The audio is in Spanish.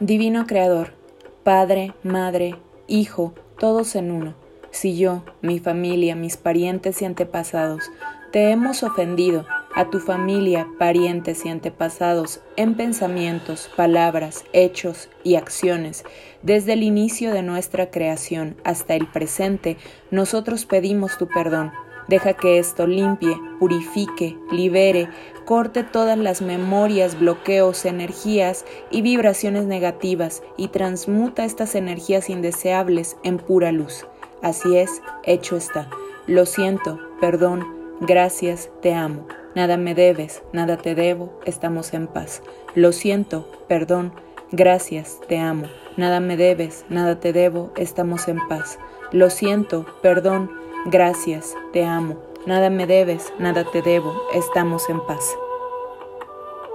Divino Creador, Padre, Madre, Hijo, todos en uno, si yo, mi familia, mis parientes y antepasados, te hemos ofendido, a tu familia, parientes y antepasados, en pensamientos, palabras, hechos y acciones, desde el inicio de nuestra creación hasta el presente, nosotros pedimos tu perdón. Deja que esto limpie, purifique, libere, corte todas las memorias, bloqueos, energías y vibraciones negativas y transmuta estas energías indeseables en pura luz. Así es, hecho está. Lo siento, perdón, gracias, te amo. Nada me debes, nada te debo, estamos en paz. Lo siento, perdón, gracias, te amo. Nada me debes, nada te debo, estamos en paz. Lo siento, perdón, gracias, te amo. Nada me debes, nada te debo, estamos en paz.